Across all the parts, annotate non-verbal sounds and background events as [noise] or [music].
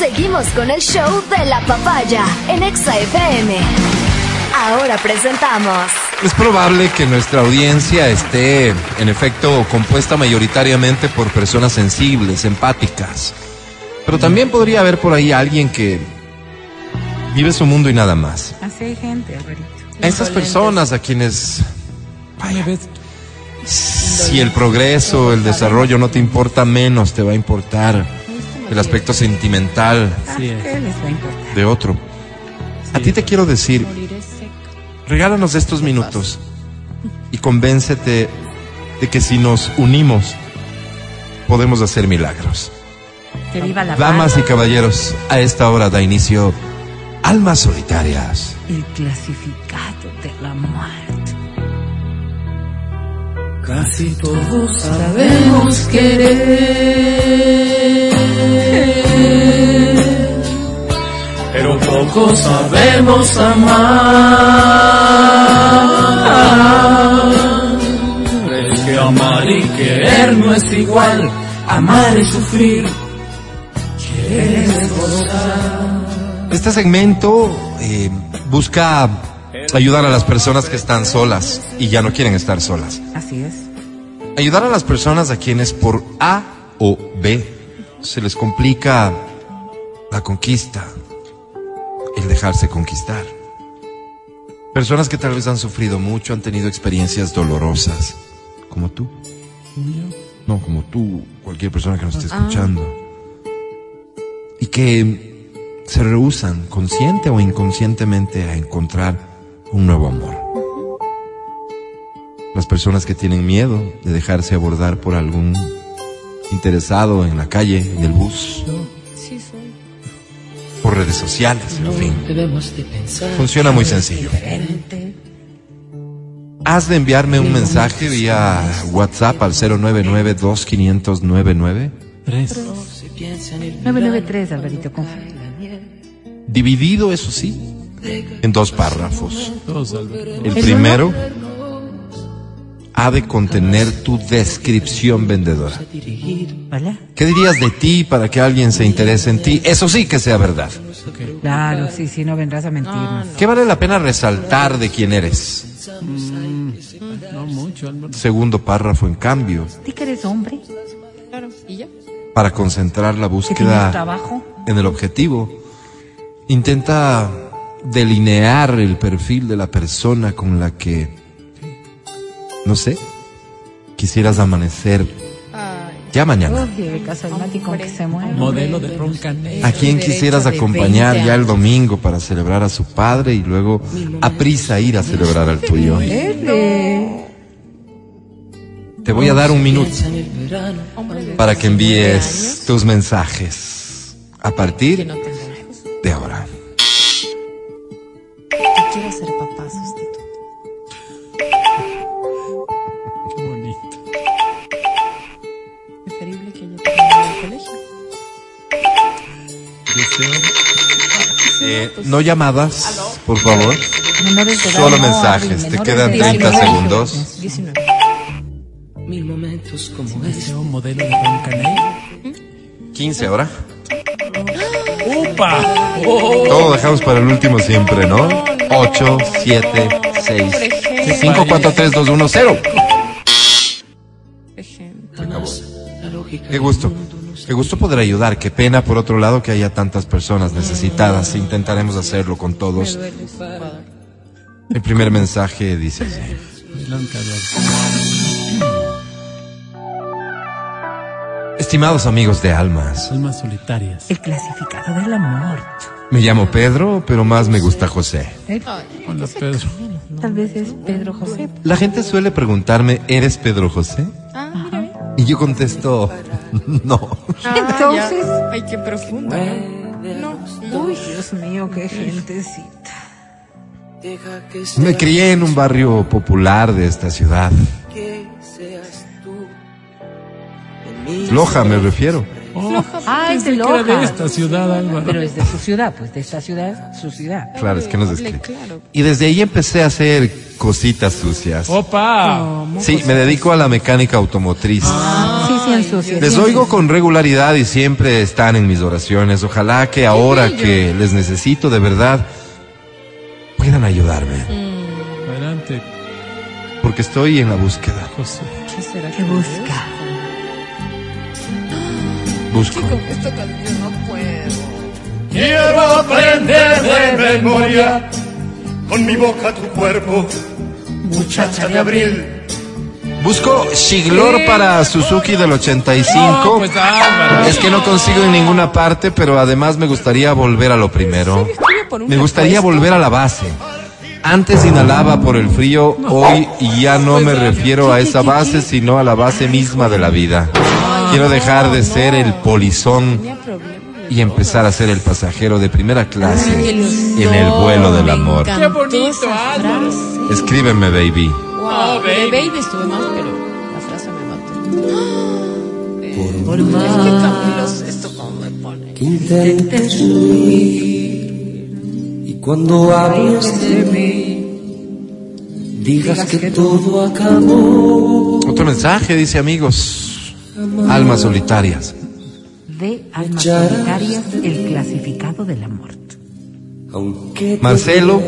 Seguimos con el show de la papaya en Exa FM. Ahora presentamos. Es probable que nuestra audiencia esté, en efecto, compuesta mayoritariamente por personas sensibles, empáticas. Pero también podría haber por ahí alguien que vive su mundo y nada más. Así hay gente, Alvarito. A esas personas a quienes, vaya, si el progreso, el desarrollo no te importa menos, te va a importar el aspecto sentimental de otro. A ti te quiero decir, regálanos estos minutos y convéncete de que si nos unimos podemos hacer milagros. Que viva la Damas y caballeros, a esta hora da inicio Almas Solitarias. El clasificado de la muerte. Casi todos sabemos querer, pero poco sabemos amar. Es que amar y querer no es igual, amar y sufrir. Querer es gozar. Este segmento eh, busca ayudar a las personas que están solas y ya no quieren estar solas. Así es. Ayudar a las personas a quienes por A o B se les complica la conquista, dejarse conquistar. Personas que tal vez han sufrido mucho, han tenido experiencias dolorosas, como tú. No, como tú, cualquier persona que nos esté escuchando. Y que se rehusan, consciente o inconscientemente, a encontrar un nuevo amor. Las personas que tienen miedo de dejarse abordar por algún interesado en la calle, en el bus, por redes sociales, en fin. Funciona muy sencillo. Has de enviarme un mensaje vía WhatsApp al 099-2500-99, Se piensa en el 993, Alvarito, dividido, eso sí, en dos párrafos. El primero ha de contener tu descripción vendedora. ¿Qué dirías de ti para que alguien se interese en ti? Eso sí que sea verdad. Claro, sí, sí, no vendrás a mentirnos. ¿Qué vale la pena resaltar de quién eres? No mucho, Álvaro. Segundo párrafo, en cambio, ¿Di que eres hombre? para concentrar la ¿Que tienes búsqueda trabajo? en el objetivo, intenta delinear el perfil de la persona con la que, no sé, quisieras amanecer ya mañana. Modelo de ron canela. ¿A quién quisieras acompañar 20 ya el domingo para celebrar a su padre y luego a prisa ir a celebrar al tuyo? [laughs] Te voy a dar un minuto para que envíes tus mensajes a partir de ahora. Quiero ser papá sustituto. Eh, no llamadas, por favor. Menores de edad, Solo no, mensajes, te quedan de edad, 30 no. segundos. 19. Mil momentos como este. Un modelo de ron canela. 15 ahora. ¡Upa! ¡Oh! Todo dejamos para el último siempre, ¿no? 8, 7, 6, 5, 4, 3, 2, 1, 0. La lógica Qué gusto. Qué gusto poder ayudar. Qué pena, por otro lado, que haya tantas personas necesitadas. Intentaremos hacerlo con todos. El primer mensaje dice así. Estimados amigos de almas, Almas solitarias. El clasificado del amor. me llamo Pedro, pero más me gusta José. Hola, Pedro. Tal vez es Pedro José. La gente suele preguntarme, ¿eres Pedro José? Y yo contesto, [laughs] no. Entonces. Ay, qué profundo. Uy, Dios mío, qué gentecita. Deja que Me crié en un barrio popular de esta ciudad. que seas tú. En mí Loja me refiero. Oh, Ah, es de era de Loja. esta ciudad, Álvaro. Pero es de su ciudad, pues de esta ciudad, su ciudad. Claro, es que nos Hable escribe. claro. Y desde ahí empecé a hacer cositas sucias. ¡Opa! Sí, me dedico a la mecánica automotriz. Sí, sí, sucia. Les oigo con regularidad y siempre están en mis oraciones. Ojalá que ahora que les necesito de verdad puedan ayudarme, Adelante, porque estoy en la búsqueda. José. ¿Qué será ¿Qué busca? Busco. Con esta canción no puedo. Quiero aprender de memoria con mi boca tu cuerpo, muchacha de abril. Busco Shiglor para Suzuki del 85. No, pues. Es que no consigo en ninguna parte, pero además me gustaría volver a lo primero. Me gustaría volver a la base. Antes inhalaba por el frío, hoy ya no me refiero a esa base, sino a la base misma de la vida. Quiero dejar de ser el polizón y empezar a ser el pasajero de primera clase en el vuelo del amor. Qué bonito, Escríbeme, baby. Wow, de baby estuve mal, pero la frase me mató. Eh, Por más. Es que Camilo, esto como me pone. Que intentes huir y cuando hables de mí digas que todo acabó. Otro mensaje, dice amigos. Almas solitarias. De almas solitarias, el clasificado de la muerte. Aunque te Marcelo,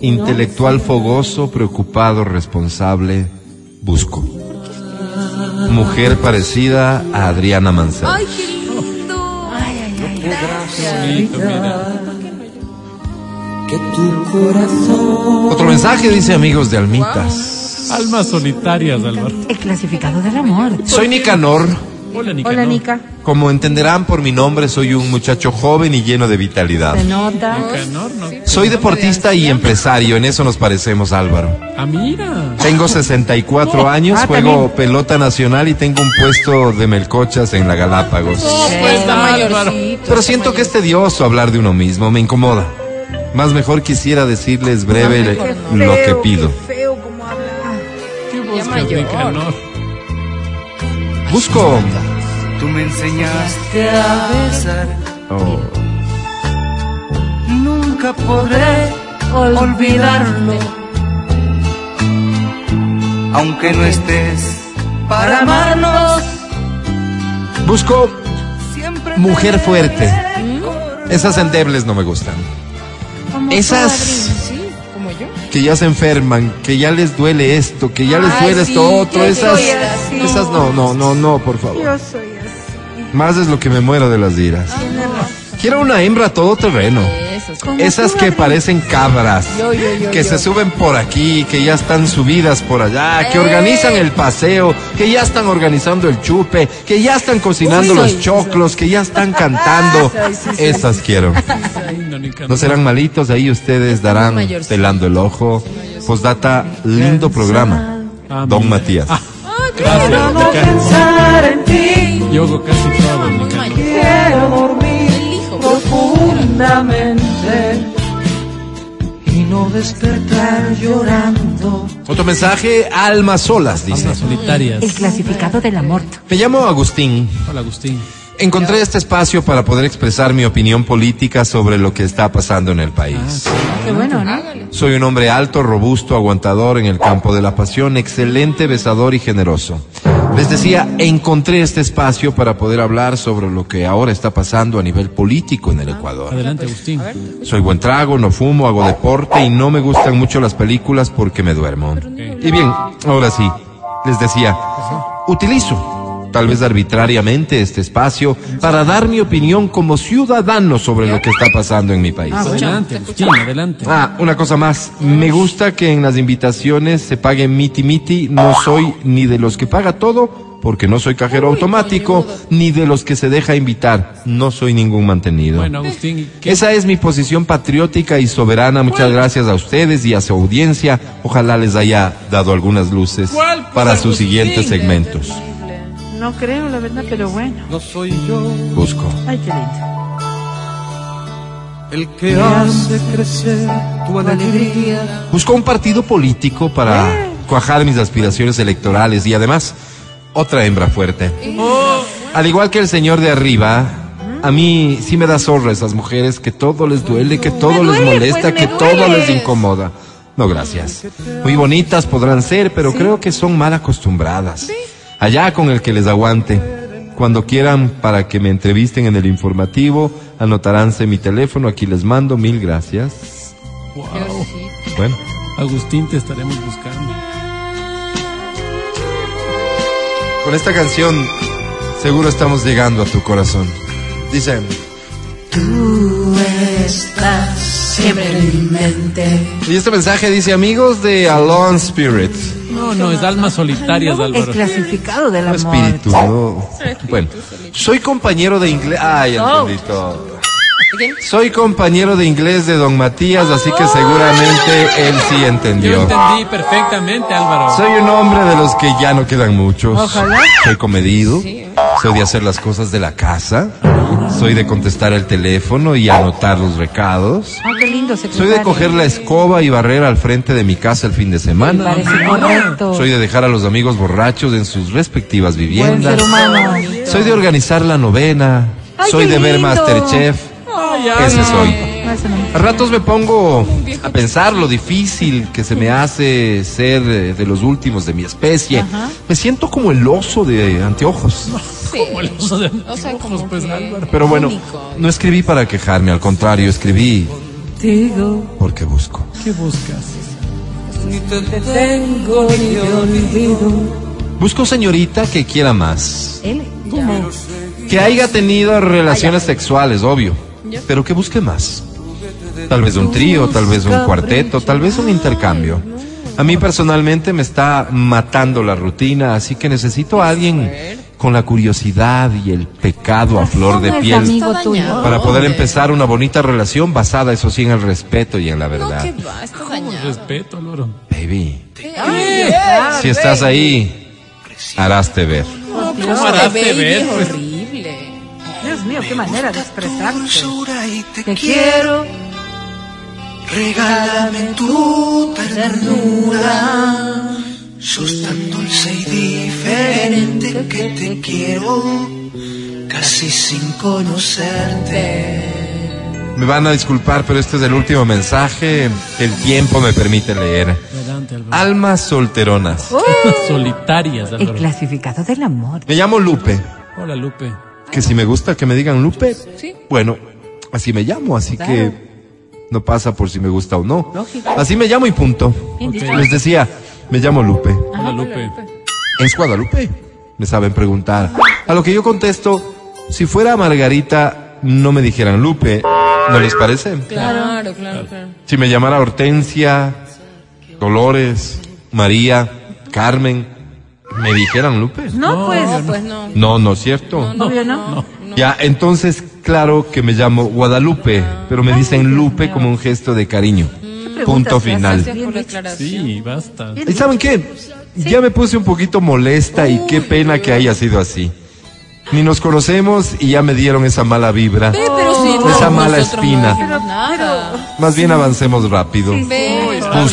intelectual fogoso, preocupado, responsable, busco. Mujer parecida a Adriana Manzano. Ay, qué lindo. Ay, ay, ay. Mira. que tu corazón Otro mensaje, dice amigos de Almitas. Almas solitarias, Álvaro. El clasificado de la muerte. Soy Nicanor. Hola, Nica. Hola, ¿no? Nica. Como entenderán por mi nombre, soy un muchacho joven y lleno de vitalidad. No. Soy deportista y empresario, en eso nos parecemos, Álvaro. Ah, mira. Tengo 64 años, Ah, juego también. pelota nacional y tengo un puesto de melcochas en la Galápagos. Pues Está Álvaro. mayorcito. Pero siento que es tedioso hablar de uno mismo, me incomoda. Más mejor quisiera decirles breve lo que pido. feo como habla. ¿Qué buscas, mayor. Busco. tú me enseñaste a besar. Oh, Nunca podré olvidarlo. Aunque no estés para amarnos, busco siempre mujer fuerte. Esas endebles no me gustan. Esas. Que ya se enferman, que ya les duele esto, que ya les Ay, duele sí, esto otro, esas, así. esas no, no, no, no, por favor. Yo soy así. Más es lo que me muero de las iras. Quiero una hembra todoterreno. Eso, Esas que parecen cabras, Yo, yo, yo, que yo. se suben por aquí, que ya están subidas por allá, que organizan el paseo, que ya están organizando el chupe, que ya están cocinando Uy, los soy- choclos, que ya están cantando. [laughs] Esas quiero. No serán malitos, ahí ustedes darán mayorcito. pelando el ojo. Postdata, lindo programa. Ah, Don mira. Matías. Ah, gracias, Nicanor. pensar en ti. Yo hago casi todo, Muy Nicanor. mayor. Quiero dormir profundamente no despertar llorando. Otro mensaje, almas solas, dice. Almas solitarias. El clasificado de la muerte. Me llamo Agustín. Hola, Agustín. Encontré este espacio para poder expresar mi opinión política sobre lo que está pasando en el país. Qué bueno, ¿no? Soy un hombre alto, robusto, aguantador en el campo de la pasión, excelente, besador y generoso. Les decía, encontré este espacio para poder hablar sobre lo que ahora está pasando a nivel político en el Ecuador. Adelante, Agustín. Soy buen trago, no fumo, hago deporte y no me gustan mucho las películas porque me duermo. Y bien, ahora sí, les decía, utilizo tal vez arbitrariamente este espacio para dar mi opinión como ciudadano sobre lo que está pasando en mi país. Adelante, Agustín, adelante. Ah, una cosa más. Me gusta que en las invitaciones se pague miti miti. No soy ni de los que paga todo, porque no soy cajero automático, ni de los que se deja invitar. No soy ningún mantenido. Bueno, Agustín, ¿y ¿qué? Esa es mi posición patriótica y soberana. Muchas gracias a ustedes y a su audiencia. Ojalá les haya dado algunas luces ¿Cuál, pues, para sus siguientes segmentos. No creo, la verdad, pero bueno. No soy yo Busco. Ay, qué lindo. el que hace crecer tu alegría. Busco un partido político para cuajar mis aspiraciones electorales y además otra hembra fuerte. Al igual que el señor de arriba, a mí sí me da zorra esas mujeres que todo les duele, que todo les molesta, que todo les incomoda. No, gracias. Muy bonitas podrán ser, pero creo que son mal acostumbradas. Allá con el que les aguante. Cuando quieran para que me entrevisten en el informativo, anotaránse mi teléfono, aquí les mando, mil gracias. Wow. Bueno, Agustín, te estaremos buscando. con esta canción seguro estamos llegando a tu corazón. Dice, Tú estás siempre en mi mente. y este mensaje dice, amigos de Alone Spirit, No, no, es almas solitarias, Álvaro. clasificado del no amor. espíritu, no. Bueno, soy compañero de inglés, ay, ya entendí todo. Soy compañero de inglés de Don Matías, así que seguramente él sí Yo entendió. entendí perfectamente, Álvaro. Soy un hombre de los que ya no quedan muchos. Ojalá. Soy comedido. Soy de hacer las cosas de la casa. Soy de contestar el teléfono y anotar los recados. Ah, qué lindo, Soy de coger la escoba y barrer al frente de mi casa el fin de Me semana. parece correcto. Soy de dejar a los amigos borrachos en sus respectivas Buen viviendas. ser. Soy de organizar la novena. Ay, Soy de ver. Masterchef. Ay, Ese soy. No, eso no. A ratos me pongo a pensar lo difícil que se me hace ser eh, de los últimos de mi especie. Me siento como el oso de anteojos. Como el oso de O sea, ojos, como pues, que-. Pero bueno, no escribí para quejarme, al contrario, escribí Digo, porque busco. ¿Qué buscas? Ni te tengo ni te olvido. Busco señorita que quiera más. él, ¿cómo? Que haya tenido relaciones sexuales, obvio. Pero que busque más. Tal vez un trío, tal vez un cuarteto, tal vez un intercambio. A mí personalmente me está matando la rutina, así que necesito a alguien con la curiosidad y el pecado a flor de ¿Cómo es piel para poder empezar una bonita relación basada, eso sí, en el respeto y en la verdad. Respeto, Álvaro. Baby, si estás ahí, haraste ver. ¿Cómo harás de baby ver, es pues? horrible. Dios mío, qué manera de expresarse. Te quiero. Regálame tu ternura. Sos tan dulce y diferente que te quiero. Casi sin conocerte. Me van a disculpar, pero este es el último mensaje que el tiempo me permite leer. Almas solteronas. [laughs] Solitarias, el clasificado del amor. Me llamo Lupe. Hola, Lupe. Que si me gusta que me digan Lupe, Sí. bueno, así me llamo, así que no pasa por si me gusta o no. Lógico. Así me llamo y punto. Ok. Les decía, me llamo Lupe. Hola, Lupe. ¿Es Guadalupe? Me saben preguntar. A lo que yo contesto, si fuera Margarita, no me dijeran Lupe. ¿No les parece? Claro, claro, claro. Si me llamara Hortensia, Dolores, María, Carmen, me dijeran Lupe. No, pues, No, pues no. No, no es cierto. obvio no. Ya, entonces, claro que me llamo Guadalupe, pero me dicen Lupe como un gesto de cariño. Punto final. Sí, basta. ¿Y saben qué? Ya me puse un poquito molesta y qué pena que haya sido así. Ni nos conocemos y ya me dieron esa mala vibra. Ve, pero si no, Esa mala espina. Más bien avancemos rápido. Busco.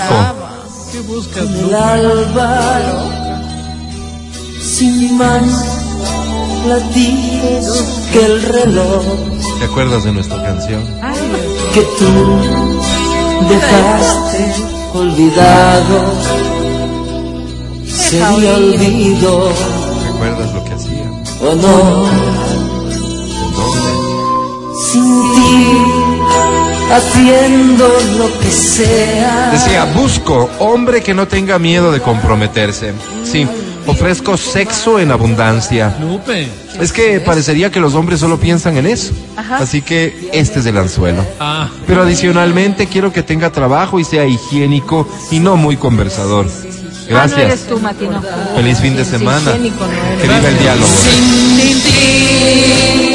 brava. ¿Qué buscas, El Lupe? alba, sin más latidos que el reloj ¿Te acuerdas de nuestra canción? que tú dejaste olvidado. Sería olvido ¿Recuerdas lo que hacía? o no, ¿En dónde? sin ti, haciendo lo que sea. Decía, busco hombre que no tenga miedo de comprometerse. Sí, ofrezco sexo en abundancia. Lupe. Es que parecería que los hombres solo piensan en eso. Así que este es el anzuelo. Ah, Pero adicionalmente quiero que tenga trabajo y sea higiénico y no muy conversador. Ah, no eres Gracias. tú, Matino. Feliz fin de semana. higiénico no. Que viva el diálogo. Sin ti,